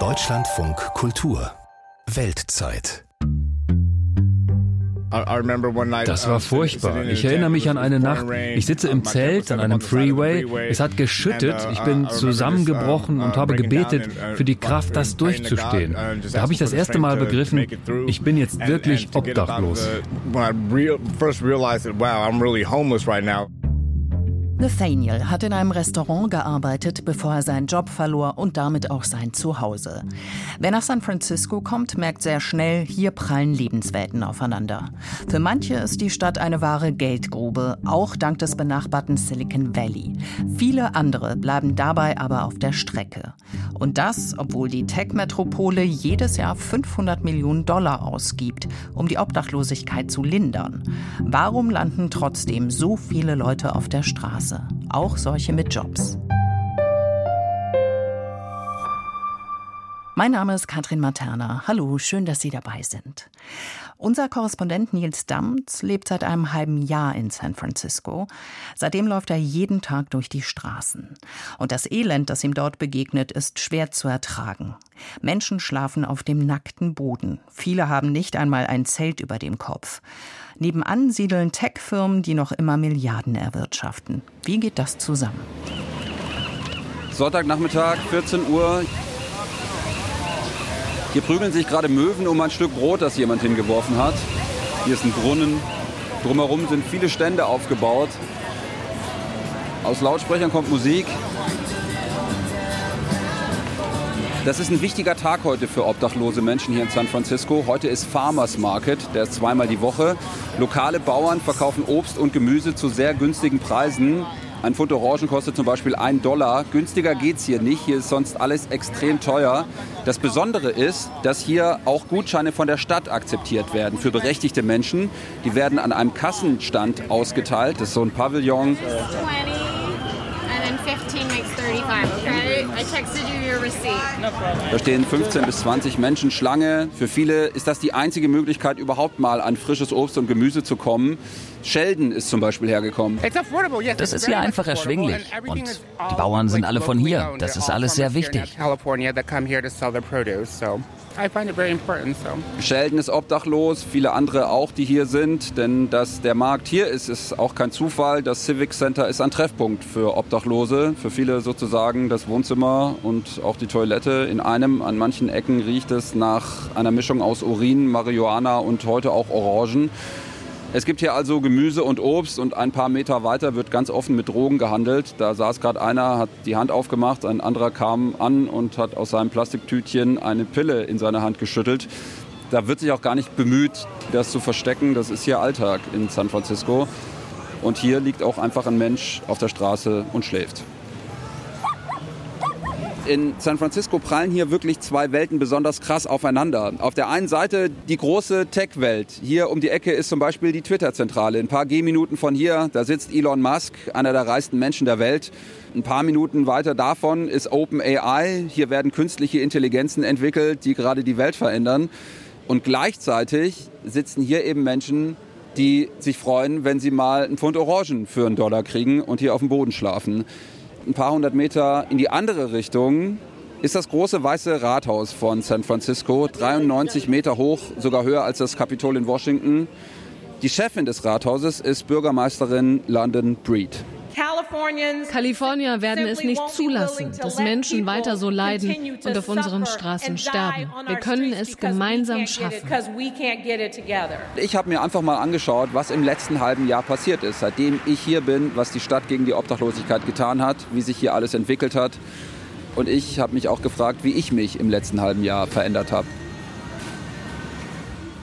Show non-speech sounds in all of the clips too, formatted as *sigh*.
Deutschlandfunk Kultur Weltzeit das war furchtbar. Ich erinnere mich an eine Nacht. Ich sitze im Zelt an einem Freeway. Es hat geschüttet. Ich bin zusammengebrochen und habe gebetet für die Kraft, das durchzustehen. Da habe ich das erste Mal begriffen, ich bin jetzt wirklich obdachlos. Nathaniel hat in einem Restaurant gearbeitet, bevor er seinen Job verlor und damit auch sein Zuhause. Wer nach San Francisco kommt, merkt sehr schnell, hier prallen Lebenswelten aufeinander. Für manche ist die Stadt eine wahre Geldgrube, auch dank des benachbarten Silicon Valley. Viele andere bleiben dabei aber auf der Strecke. Und das, obwohl die Tech-Metropole jedes Jahr 500 Millionen Dollar ausgibt, um die Obdachlosigkeit zu lindern. Warum landen trotzdem so viele Leute auf der Straße? Straße, auch solche mit Jobs. Mein Name ist Katrin Materna. Hallo, schön, dass Sie dabei sind. Unser Korrespondent Nils Damms lebt seit einem halben Jahr in San Francisco. Seitdem läuft er jeden Tag durch die Straßen. Und das Elend, das ihm dort begegnet, ist schwer zu ertragen. Menschen schlafen auf dem nackten Boden. Viele haben nicht einmal ein Zelt über dem Kopf. Nebenan siedeln Tech-Firmen, die noch immer Milliarden erwirtschaften. Wie geht das zusammen? Sonntagnachmittag, 14 Uhr. Hier prügeln sich gerade Möwen um ein Stück Brot, das jemand hingeworfen hat. Hier ist ein Brunnen. Drumherum sind viele Stände aufgebaut. Aus Lautsprechern kommt Musik. Das ist ein wichtiger Tag heute für obdachlose Menschen hier in San Francisco. Heute ist Farmers Market, der ist zweimal die Woche. Lokale Bauern verkaufen Obst und Gemüse zu sehr günstigen Preisen. Ein Pfund Orangen kostet zum Beispiel 1 Dollar. Günstiger geht es hier nicht. Hier ist sonst alles extrem teuer. Das Besondere ist, dass hier auch Gutscheine von der Stadt akzeptiert werden für berechtigte Menschen. Die werden an einem Kassenstand ausgeteilt. Das ist so ein Pavillon. Da stehen 15 bis 20 Menschen Schlange. Für viele ist das die einzige Möglichkeit, überhaupt mal an frisches Obst und Gemüse zu kommen. Sheldon ist zum Beispiel hergekommen. Das ist hier einfach erschwinglich. Und die Bauern sind alle von hier. Das ist alles sehr wichtig. Sheldon ist obdachlos, viele andere auch, die hier sind. Denn dass der Markt hier ist, ist auch kein Zufall. Das Civic Center ist ein Treffpunkt für Obdachlose. Für viele sozusagen das Wohnzimmer und auch die Toilette in einem. An manchen Ecken riecht es nach einer Mischung aus Urin, Marihuana und heute auch Orangen. Es gibt hier also Gemüse und Obst und ein paar Meter weiter wird ganz offen mit Drogen gehandelt. Da saß gerade einer, hat die Hand aufgemacht, ein anderer kam an und hat aus seinem Plastiktütchen eine Pille in seine Hand geschüttelt. Da wird sich auch gar nicht bemüht, das zu verstecken. Das ist hier Alltag in San Francisco. Und hier liegt auch einfach ein Mensch auf der Straße und schläft in San Francisco prallen hier wirklich zwei Welten besonders krass aufeinander. Auf der einen Seite die große Tech-Welt. Hier um die Ecke ist zum Beispiel die Twitter-Zentrale. Ein paar Gehminuten von hier, da sitzt Elon Musk, einer der reichsten Menschen der Welt. Ein paar Minuten weiter davon ist OpenAI. Hier werden künstliche Intelligenzen entwickelt, die gerade die Welt verändern. Und gleichzeitig sitzen hier eben Menschen, die sich freuen, wenn sie mal einen Pfund Orangen für einen Dollar kriegen und hier auf dem Boden schlafen ein paar hundert Meter in die andere Richtung ist das große weiße Rathaus von San Francisco, 93 Meter hoch, sogar höher als das Kapitol in Washington. Die Chefin des Rathauses ist Bürgermeisterin London Breed. Kalifornier werden es nicht zulassen, dass Menschen weiter so leiden und auf unseren Straßen sterben. Wir können es gemeinsam schaffen. Ich habe mir einfach mal angeschaut, was im letzten halben Jahr passiert ist, seitdem ich hier bin, was die Stadt gegen die Obdachlosigkeit getan hat, wie sich hier alles entwickelt hat. Und ich habe mich auch gefragt, wie ich mich im letzten halben Jahr verändert habe.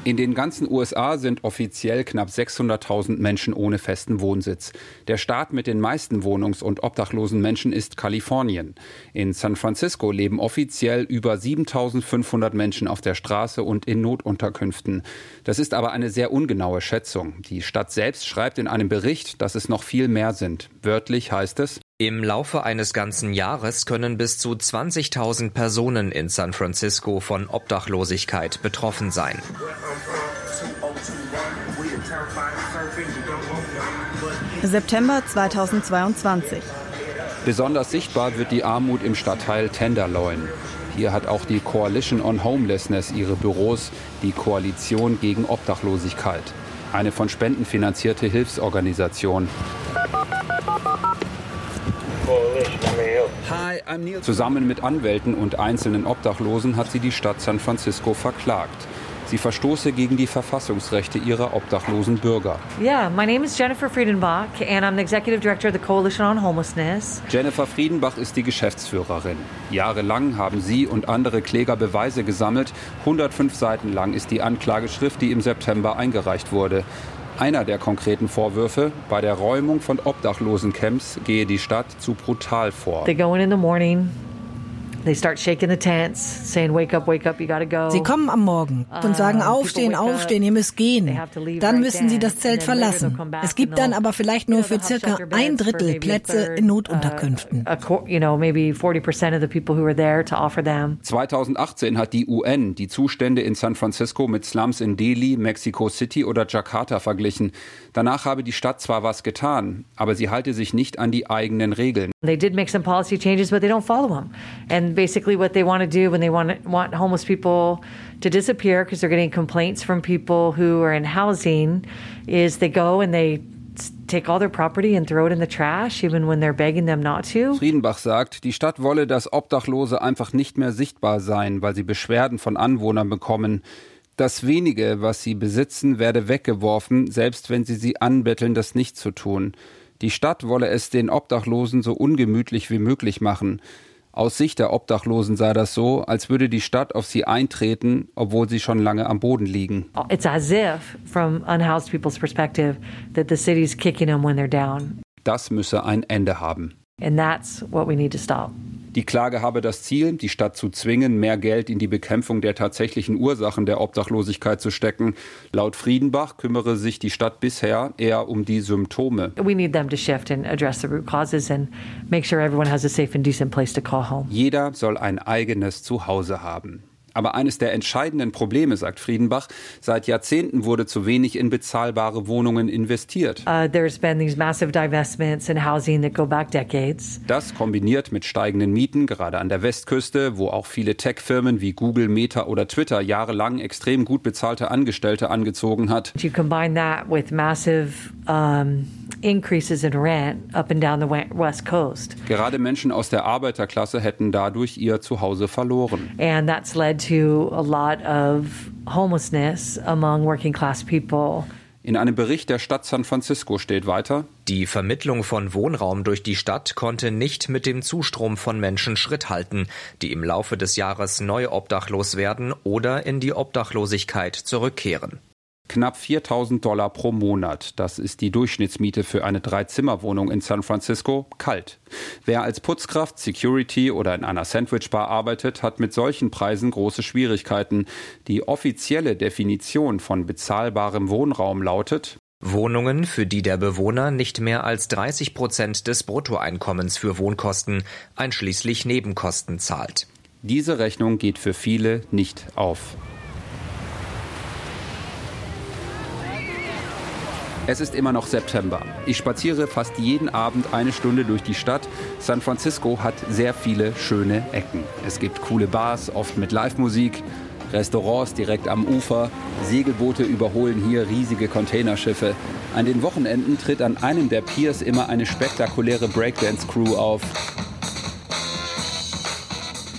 In den ganzen USA sind offiziell knapp 600.000 Menschen ohne festen Wohnsitz. Der Staat mit den meisten wohnungs- und obdachlosen Menschen ist Kalifornien. In San Francisco leben offiziell über 7.500 Menschen auf der Straße und in Notunterkünften. Das ist aber eine sehr ungenaue Schätzung. Die Stadt selbst schreibt in einem Bericht, dass es noch viel mehr sind. Wörtlich heißt es, im Laufe eines ganzen Jahres können bis zu 20.000 Personen in San Francisco von Obdachlosigkeit betroffen sein. September 2022. Besonders sichtbar wird die Armut im Stadtteil Tenderloin. Hier hat auch die Coalition on Homelessness ihre Büros, die Koalition gegen Obdachlosigkeit. Eine von Spenden finanzierte Hilfsorganisation. Zusammen mit Anwälten und einzelnen Obdachlosen hat sie die Stadt San Francisco verklagt. Sie verstoße gegen die Verfassungsrechte ihrer obdachlosen Bürger. Yeah, my name is Jennifer Friedenbach and I'm the executive director of the Coalition on Homelessness. Jennifer Friedenbach ist die Geschäftsführerin. Jahrelang haben sie und andere Kläger Beweise gesammelt. 105 Seiten lang ist die Anklageschrift, die im September eingereicht wurde. Einer der konkreten Vorwürfe, bei der Räumung von Obdachlosencamps gehe die Stadt zu brutal vor. They go in in the morning, Sie kommen am Morgen und sagen, aufstehen, aufstehen, ihr müsst gehen. Dann müssen sie das Zelt verlassen. Es gibt dann aber vielleicht nur für circa ein Drittel Plätze in Notunterkünften. 2018 hat die UN die Zustände in San Francisco mit Slums in Delhi, Mexico City oder Jakarta verglichen. Danach habe die Stadt zwar was getan, aber sie halte sich nicht an die eigenen Regeln. They did make some policy changes, but they don't follow them. And basically what they want to do when they want want homeless people to disappear because they're getting complaints from people who are in housing is they go and they take all their property and throw it in the trash, even when they're begging them not to. Friedenbach sagt, die Stadt wolle, dass Obdachlose einfach nicht mehr sichtbar seien, weil sie Beschwerden von Anwohnern bekommen. Das wenige, was sie besitzen, werde weggeworfen, selbst wenn sie sie anbetteln, das nicht zu tun. Die Stadt wolle es den Obdachlosen so ungemütlich wie möglich machen. Aus Sicht der Obdachlosen sei das so, als würde die Stadt auf sie eintreten, obwohl sie schon lange am Boden liegen. It's as if, from unhoused people's perspective, that the city's kicking them when they're down. Das müsse ein Ende haben. And that's what we need to stop. Die Klage habe das Ziel, die Stadt zu zwingen, mehr Geld in die Bekämpfung der tatsächlichen Ursachen der Obdachlosigkeit zu stecken. Laut Friedenbach kümmere sich die Stadt bisher eher um die Symptome. Jeder soll ein eigenes Zuhause haben. Aber eines der entscheidenden Probleme, sagt Friedenbach, seit Jahrzehnten wurde zu wenig in bezahlbare Wohnungen investiert. Uh, das kombiniert mit steigenden Mieten, gerade an der Westküste, wo auch viele Tech-Firmen wie Google, Meta oder Twitter jahrelang extrem gut bezahlte Angestellte angezogen hat. You combine that with massive um increases in rent up and down the west coast. Gerade Menschen aus der Arbeiterklasse hätten dadurch ihr Zuhause verloren. And that's led to a lot of homelessness among working class people. In einem Bericht der Stadt San Francisco steht weiter, die Vermittlung von Wohnraum durch die Stadt konnte nicht mit dem Zustrom von Menschen Schritt halten, die im Laufe des Jahres neu obdachlos werden oder in die Obdachlosigkeit zurückkehren knapp 4000 Dollar pro Monat. Das ist die Durchschnittsmiete für eine Dreizimmerwohnung in San Francisco. Kalt. Wer als Putzkraft, Security oder in einer Sandwichbar arbeitet, hat mit solchen Preisen große Schwierigkeiten. Die offizielle Definition von bezahlbarem Wohnraum lautet, Wohnungen, für die der Bewohner nicht mehr als 30 Prozent des Bruttoeinkommens für Wohnkosten, einschließlich Nebenkosten, zahlt. Diese Rechnung geht für viele nicht auf. Es ist immer noch September. Ich spaziere fast jeden Abend eine Stunde durch die Stadt. San Francisco hat sehr viele schöne Ecken. Es gibt coole Bars, oft mit Live-Musik, Restaurants direkt am Ufer, Segelboote überholen hier riesige Containerschiffe. An den Wochenenden tritt an einem der Piers immer eine spektakuläre Breakdance-Crew auf.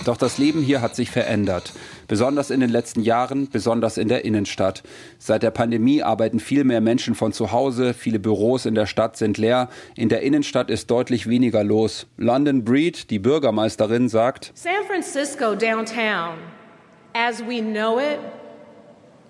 Doch das Leben hier hat sich verändert. Besonders in den letzten Jahren, besonders in der Innenstadt. Seit der Pandemie arbeiten viel mehr Menschen von zu Hause, viele Büros in der Stadt sind leer, in der Innenstadt ist deutlich weniger los. London Breed, die Bürgermeisterin, sagt, San Francisco downtown, as we know it,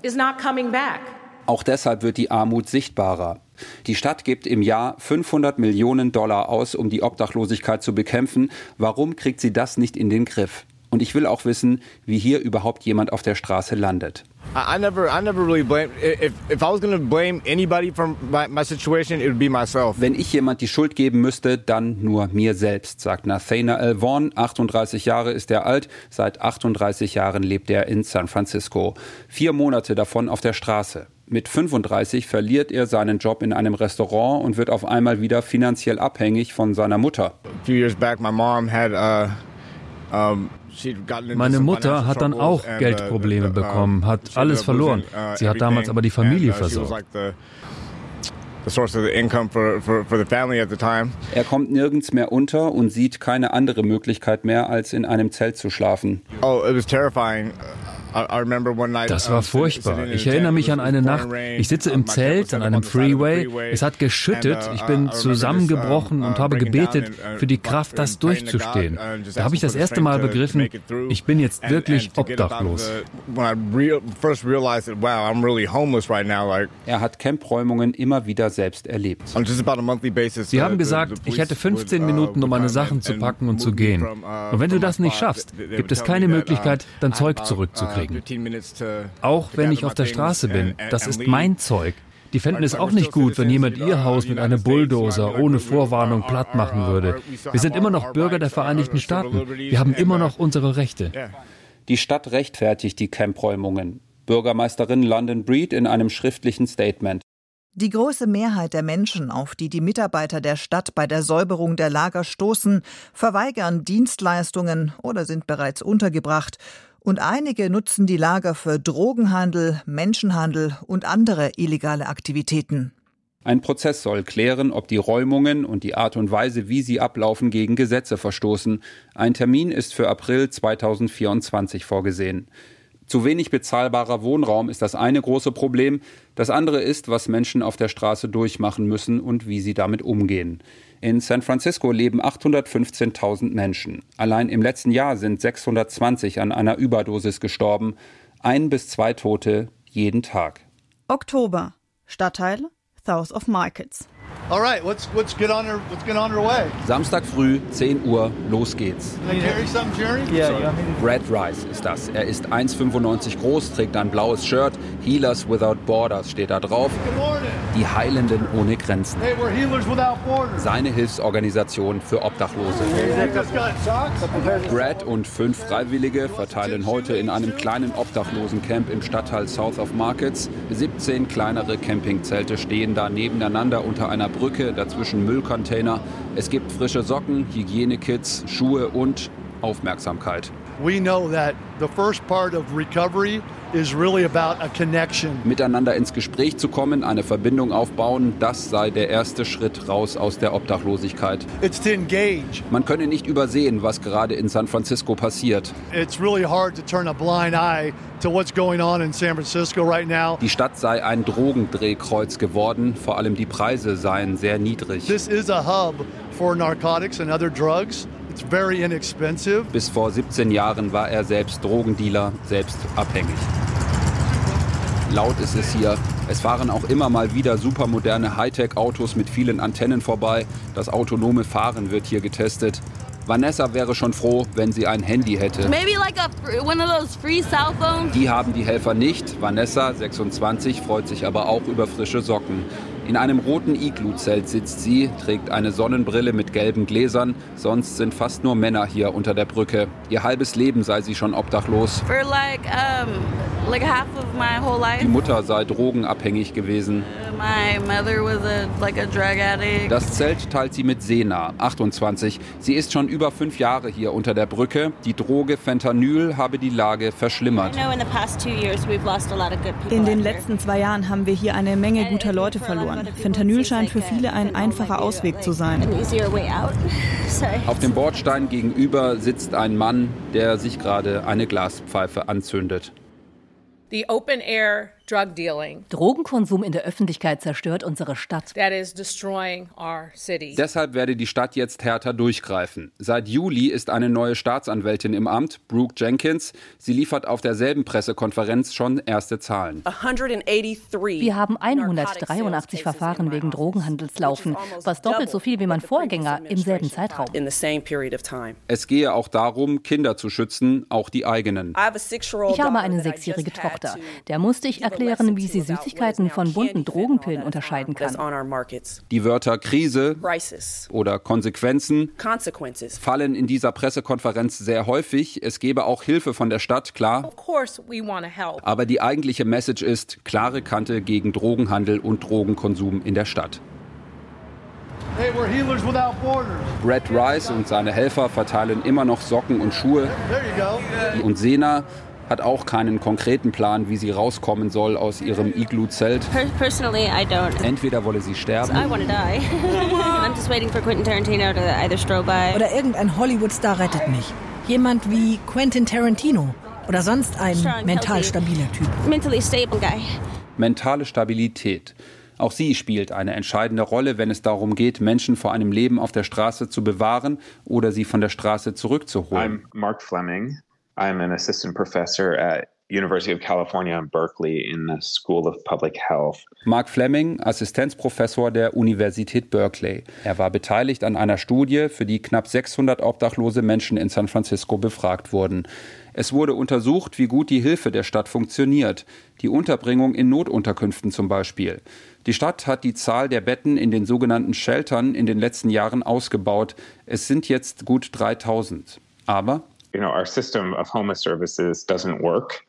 is not coming back. Auch deshalb wird die Armut sichtbarer. Die Stadt gibt im Jahr 500 Millionen Dollar aus, um die Obdachlosigkeit zu bekämpfen. Warum kriegt sie das nicht in den Griff? Und ich will auch wissen, wie hier überhaupt jemand auf der Straße landet. I never, I never really blame. If, if I was going to blame anybody from my, my situation, it would be myself. Wenn ich jemand die Schuld geben müsste, dann nur mir selbst, sagt Nathaniel Vaughn. 38 Jahre ist er alt. Seit 38 Jahren lebt er in San Francisco. Vier Monate davon auf der Straße. Mit 35 verliert er seinen Job in einem Restaurant und wird auf einmal wieder finanziell abhängig von seiner Mutter. Meine Mutter hat dann auch uh, Geldprobleme bekommen, hat alles verloren. Uh, Sie hat damals aber die Familie uh, versorgt. Er kommt nirgends mehr unter und sieht keine andere Möglichkeit mehr, als in einem Zelt zu schlafen. Oh, it was terrifying. Das war furchtbar. Ich erinnere mich an eine Nacht. Ich sitze im Zelt an einem Freeway. Es hat geschüttet. Ich bin zusammengebrochen und habe gebetet für die Kraft, das durchzustehen. Da habe ich das erste Mal begriffen, ich bin jetzt wirklich obdachlos. Er hat Campräumungen immer wieder selbst erlebt. Sie haben gesagt, ich hätte 15 Minuten, um meine Sachen zu packen und zu gehen. Und wenn du das nicht schaffst, gibt es keine Möglichkeit, dein Zeug zurückzukriegen kriegen. Auch wenn ich auf der Straße bin, das ist mein Zeug. Die fänden es auch nicht gut, wenn jemand ihr Haus mit einem Bulldozer ohne Vorwarnung platt machen würde. Wir sind immer noch Bürger der Vereinigten Staaten. Wir haben immer noch unsere Rechte. Die Stadt rechtfertigt die Campräumungen. Bürgermeisterin London Breed in einem schriftlichen Statement. Die große Mehrheit der Menschen, auf die die Mitarbeiter der Stadt bei der Säuberung der Lager stoßen, verweigern Dienstleistungen oder sind bereits untergebracht und einige nutzen die Lager für Drogenhandel, Menschenhandel und andere illegale Aktivitäten. Ein Prozess soll klären, ob die Räumungen und die Art und Weise, wie sie ablaufen, gegen Gesetze verstoßen. Ein Termin ist für April 2024 vorgesehen. Zu wenig bezahlbarer Wohnraum ist das eine große Problem. Das andere ist, was Menschen auf der Straße durchmachen müssen und wie sie damit umgehen. In San Francisco leben 815.000 Menschen. Allein im letzten Jahr sind 620 an einer Überdosis gestorben. Ein bis zwei Tote jeden Tag. Oktober. Stadtteil South of Markets. All right, let's, let's get on our, let's get on our way. Samstag früh, 10 Uhr, los geht's. Brad Rice ist das. Er ist 1,95 groß, trägt ein blaues Shirt. Healers Without Borders steht da drauf. Die Heilenden ohne Grenzen. Hey, we're Healers Without Borders. Seine Hilfsorganisation für Obdachlose. Brad und fünf Freiwillige verteilen heute in einem kleinen Obdachlosencamp im Stadtteil South of Markets. 17 kleinere Campingzelte stehen da nebeneinander unter einer Brücke, dazwischen Müllcontainer. Es gibt frische Socken, Hygienekits, Schuhe und Aufmerksamkeit. We know that the first part of recovery is really about a connection. Miteinander ins Gespräch zu kommen, eine Verbindung aufbauen, das sei der erste Schritt raus aus der Obdachlosigkeit. It's to engage. Man könne nicht übersehen, was gerade in San Francisco passiert. It's really hard to turn a blind eye to what's going on in San Francisco right now. Die Stadt sei ein Drogendrehkreuz geworden, vor allem die Preise seien sehr niedrig. This is a hub for narcotics and other drugs. It's very inexpensive. Bis vor 17 Jahren war er selbst Drogendealer, selbst abhängig. Laut ist es hier. Es fahren auch immer mal wieder supermoderne Hightech-Autos mit vielen Antennen vorbei. Das autonome Fahren wird hier getestet. Vanessa wäre schon froh, wenn sie ein Handy hätte. Like a, die haben die Helfer nicht. Vanessa, 26, freut sich aber auch über frische Socken. In einem roten Iglu-Zelt sitzt sie, trägt eine Sonnenbrille mit gelben Gläsern. Sonst sind fast nur Männer hier unter der Brücke. Ihr halbes Leben sei sie schon obdachlos. Like, um, like Die Mutter sei drogenabhängig gewesen. A, like a das Zelt teilt sie mit Sena, 28. Sie ist schon über fünf Jahre hier unter der Brücke. Die Droge Fentanyl habe die Lage verschlimmert. In den letzten zwei Jahren haben wir hier eine Menge guter Leute verloren verloren. Fentanyl scheint für viele ein einfacher Ausweg zu sein. *laughs* Auf dem Bordstein gegenüber sitzt ein Mann, der sich gerade eine Glaspfeife anzündet. The open air drug dealing. Drogenkonsum in der Öffentlichkeit zerstört unsere Stadt. That is destroying our city. Deshalb werde die Stadt jetzt härter durchgreifen. Seit Juli ist eine neue Staatsanwältin im Amt, Brooke Jenkins. Sie liefert auf derselben Pressekonferenz schon erste Zahlen. 183 Wir haben 183 Verfahren wegen Drogenhandels laufen, was doppelt so viel wie mein Vorgänger im selben Zeitraum. Es gehe auch darum, Kinder zu schützen, auch die eigenen. Ich habe eine sechsjährige Tochter. Der musste ich erklären, erklären, wie sie Süßigkeiten von bunten Drogenpillen unterscheiden kann. Die Wörter Krise oder Konsequenzen fallen in dieser Pressekonferenz sehr häufig. Es gebe auch Hilfe von der Stadt, klar. Aber die eigentliche Message ist klare Kante gegen Drogenhandel und Drogenkonsum in der Stadt. Brad Rice und seine Helfer verteilen immer noch Socken und Schuhe. Und Sena hat auch keinen konkreten Plan, wie sie rauskommen soll aus ihrem Igloo-Zelt. Entweder wolle sie sterben. *laughs* Oder irgendein Hollywood-Star rettet mich. Jemand wie Quentin Tarantino. Oder sonst ein mental stabiler Typ. Mentale Stabilität. Auch sie spielt eine entscheidende Rolle, wenn es darum geht, Menschen vor einem Leben auf der Straße zu bewahren oder sie von der Straße zurückzuholen. I'm Mark Fleming. I'm an assistant professor at University of California in Berkeley in the School of Public Health. Mark Fleming, Assistenzprofessor der Universität Berkeley. Er war beteiligt an einer Studie, für die knapp 600 obdachlose Menschen in San Francisco befragt wurden. Es wurde untersucht, wie gut die Hilfe der Stadt funktioniert, die Unterbringung in Notunterkünften zum Beispiel. Die Stadt hat die Zahl der Betten in den sogenannten Sheltern in den letzten Jahren ausgebaut. Es sind jetzt gut 3000. Aber you know, our system of homeless services doesn't work.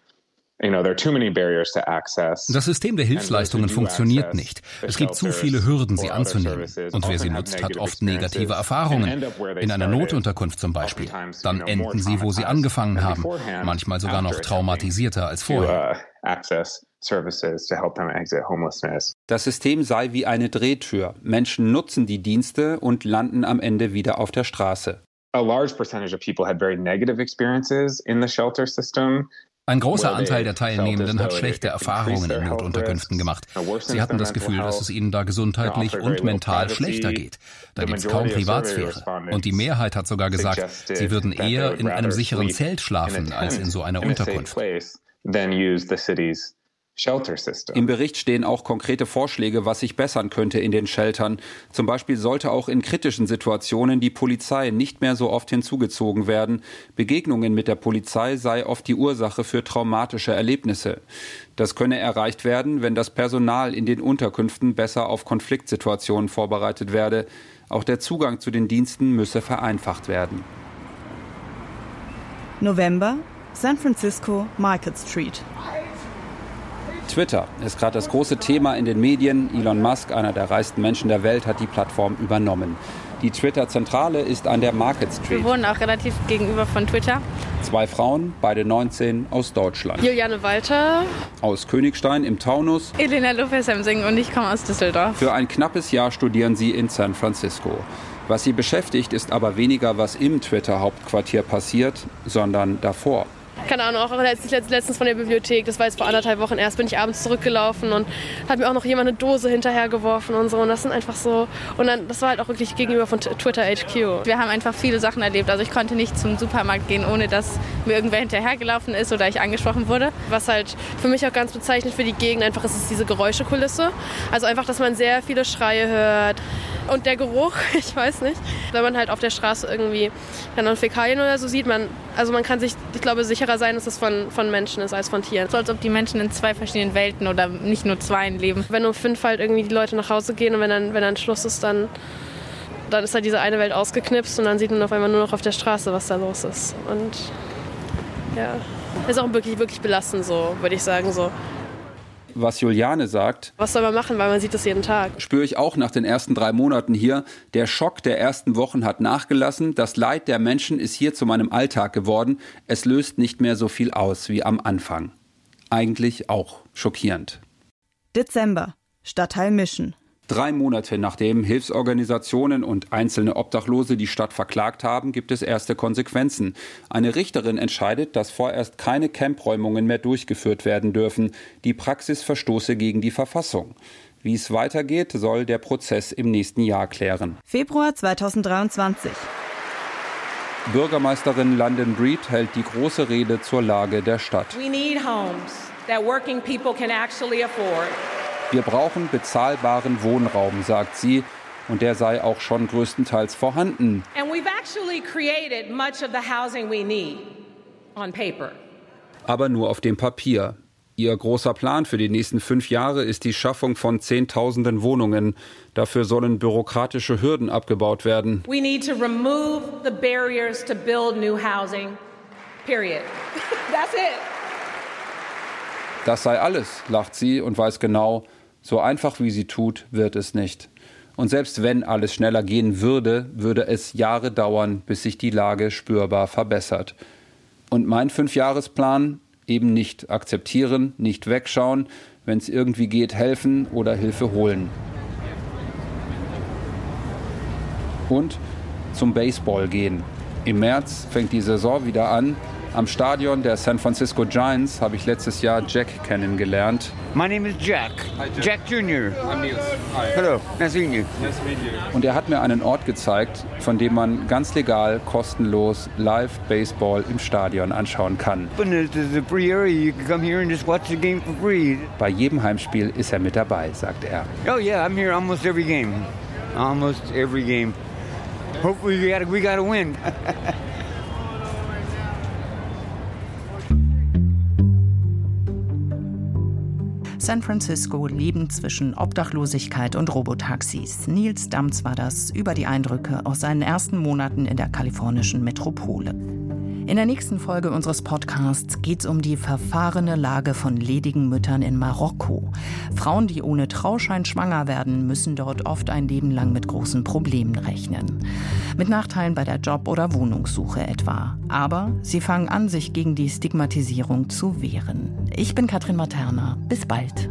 Das System der Hilfsleistungen funktioniert nicht. Es gibt zu viele Hürden, sie anzunehmen. Und wer sie nutzt, hat oft negative Erfahrungen. In einer Notunterkunft zum Beispiel. Dann enden sie, wo sie angefangen haben. Manchmal sogar noch traumatisierter als vorher. Das System sei wie eine Drehtür. Menschen nutzen die Dienste und landen am Ende wieder auf der Straße. A large percentage of people had very negative experiences in the shelter system. Ein großer Anteil der Teilnehmenden hat schlechte Erfahrungen in Notunterkünften gemacht. Sie hatten das Gefühl, dass es ihnen da gesundheitlich und mental schlechter geht. Da gibt es kaum Privatsphäre. Und die Mehrheit hat sogar gesagt, sie würden eher in einem sicheren Zelt schlafen als in so einer Unterkunft. Im Bericht stehen auch konkrete Vorschläge, was sich bessern könnte in den Sheltern. Zum Beispiel sollte auch in kritischen Situationen die Polizei nicht mehr so oft hinzugezogen werden. Begegnungen mit der Polizei sei oft die Ursache für traumatische Erlebnisse. Das könne erreicht werden, wenn das Personal in den Unterkünften besser auf Konfliktsituationen vorbereitet werde. Auch der Zugang zu den Diensten müsse vereinfacht werden. November, San Francisco, Market Street. Twitter ist gerade das große Thema in den Medien. Elon Musk, einer der reichsten Menschen der Welt, hat die Plattform übernommen. Die Twitter-Zentrale ist an der Market Street. Wir wohnen auch relativ gegenüber von Twitter. Zwei Frauen, beide 19, aus Deutschland. Juliane Walter. Aus Königstein im Taunus. Elena Lopez-Hemsing und ich komme aus Düsseldorf. Für ein knappes Jahr studieren sie in San Francisco. Was sie beschäftigt, ist aber weniger, was im Twitter-Hauptquartier passiert, sondern davor keine Ahnung, auch letztens von der Bibliothek, das war jetzt vor anderthalb Wochen erst, bin ich abends zurückgelaufen und hat mir auch noch jemand eine Dose hinterhergeworfen und so. Und das sind einfach so. Und dann, das war halt auch wirklich gegenüber von Twitter HQ. Wir haben einfach viele Sachen erlebt. Also ich konnte nicht zum Supermarkt gehen, ohne dass mir irgendwer hinterhergelaufen ist oder ich angesprochen wurde. Was halt für mich auch ganz bezeichnend für die Gegend einfach ist, ist diese Geräuschekulisse. Also einfach, dass man sehr viele Schreie hört. Und der Geruch, *laughs* ich weiß nicht. Wenn man halt auf der Straße irgendwie dann Fäkalien oder so sieht, man, also man kann sich, ich glaube, sicherer sein, dass es von, von Menschen ist als von Tieren. So als ob die Menschen in zwei verschiedenen Welten oder nicht nur zwei leben. Wenn um fünf halt irgendwie die Leute nach Hause gehen und wenn dann, wenn dann Schluss ist, dann, dann ist halt diese eine Welt ausgeknipst und dann sieht man auf einmal nur noch auf der Straße, was da los ist. Und ja, ist auch wirklich, wirklich belastend so, würde ich sagen. So was Juliane sagt. Was soll man machen, weil man sieht das jeden Tag. Spüre ich auch nach den ersten drei Monaten hier. Der Schock der ersten Wochen hat nachgelassen. Das Leid der Menschen ist hier zu meinem Alltag geworden. Es löst nicht mehr so viel aus wie am Anfang. Eigentlich auch schockierend. Dezember. Stadtteil Mission. Drei Monate nachdem Hilfsorganisationen und einzelne Obdachlose die Stadt verklagt haben, gibt es erste Konsequenzen. Eine Richterin entscheidet, dass vorerst keine Campräumungen mehr durchgeführt werden dürfen. Die Praxis verstoße gegen die Verfassung. Wie es weitergeht, soll der Prozess im nächsten Jahr klären. Februar 2023. Bürgermeisterin London Breed hält die große Rede zur Lage der Stadt. We need homes that working people can actually afford. Wir brauchen bezahlbaren Wohnraum, sagt sie, und der sei auch schon größtenteils vorhanden. Aber nur auf dem Papier. Ihr großer Plan für die nächsten fünf Jahre ist die Schaffung von Zehntausenden Wohnungen. Dafür sollen bürokratische Hürden abgebaut werden. We need to remove the barriers to build new housing. Period. *laughs* That's it. Das sei alles, lacht sie und weiß genau, so einfach wie sie tut, wird es nicht. Und selbst wenn alles schneller gehen würde, würde es Jahre dauern, bis sich die Lage spürbar verbessert. Und mein Fünfjahresplan eben nicht akzeptieren, nicht wegschauen, wenn es irgendwie geht, helfen oder Hilfe holen. Und zum Baseball gehen. Im März fängt die Saison wieder an. Am Stadion der San Francisco Giants habe ich letztes Jahr Jack kennengelernt. My name is Jack. Jack Jr. I'm Niels. Hi. Hello. Nice to meet you. Nice to meet you. Und er hat mir einen Ort gezeigt, von dem man ganz legal, kostenlos Live Baseball im Stadion anschauen kann. Bei jedem Heimspiel ist er mit dabei, sagt er. Oh yeah, I'm here almost every game. Almost every game. Hopefully we gotta, we gotta win. *laughs* San Francisco leben zwischen Obdachlosigkeit und Robotaxis. Nils Damz war das über die Eindrücke aus seinen ersten Monaten in der kalifornischen Metropole. In der nächsten Folge unseres Podcasts geht es um die verfahrene Lage von ledigen Müttern in Marokko. Frauen, die ohne Trauschein schwanger werden, müssen dort oft ein Leben lang mit großen Problemen rechnen. Mit Nachteilen bei der Job- oder Wohnungssuche etwa. Aber sie fangen an, sich gegen die Stigmatisierung zu wehren. Ich bin Katrin Materna. Bis bald.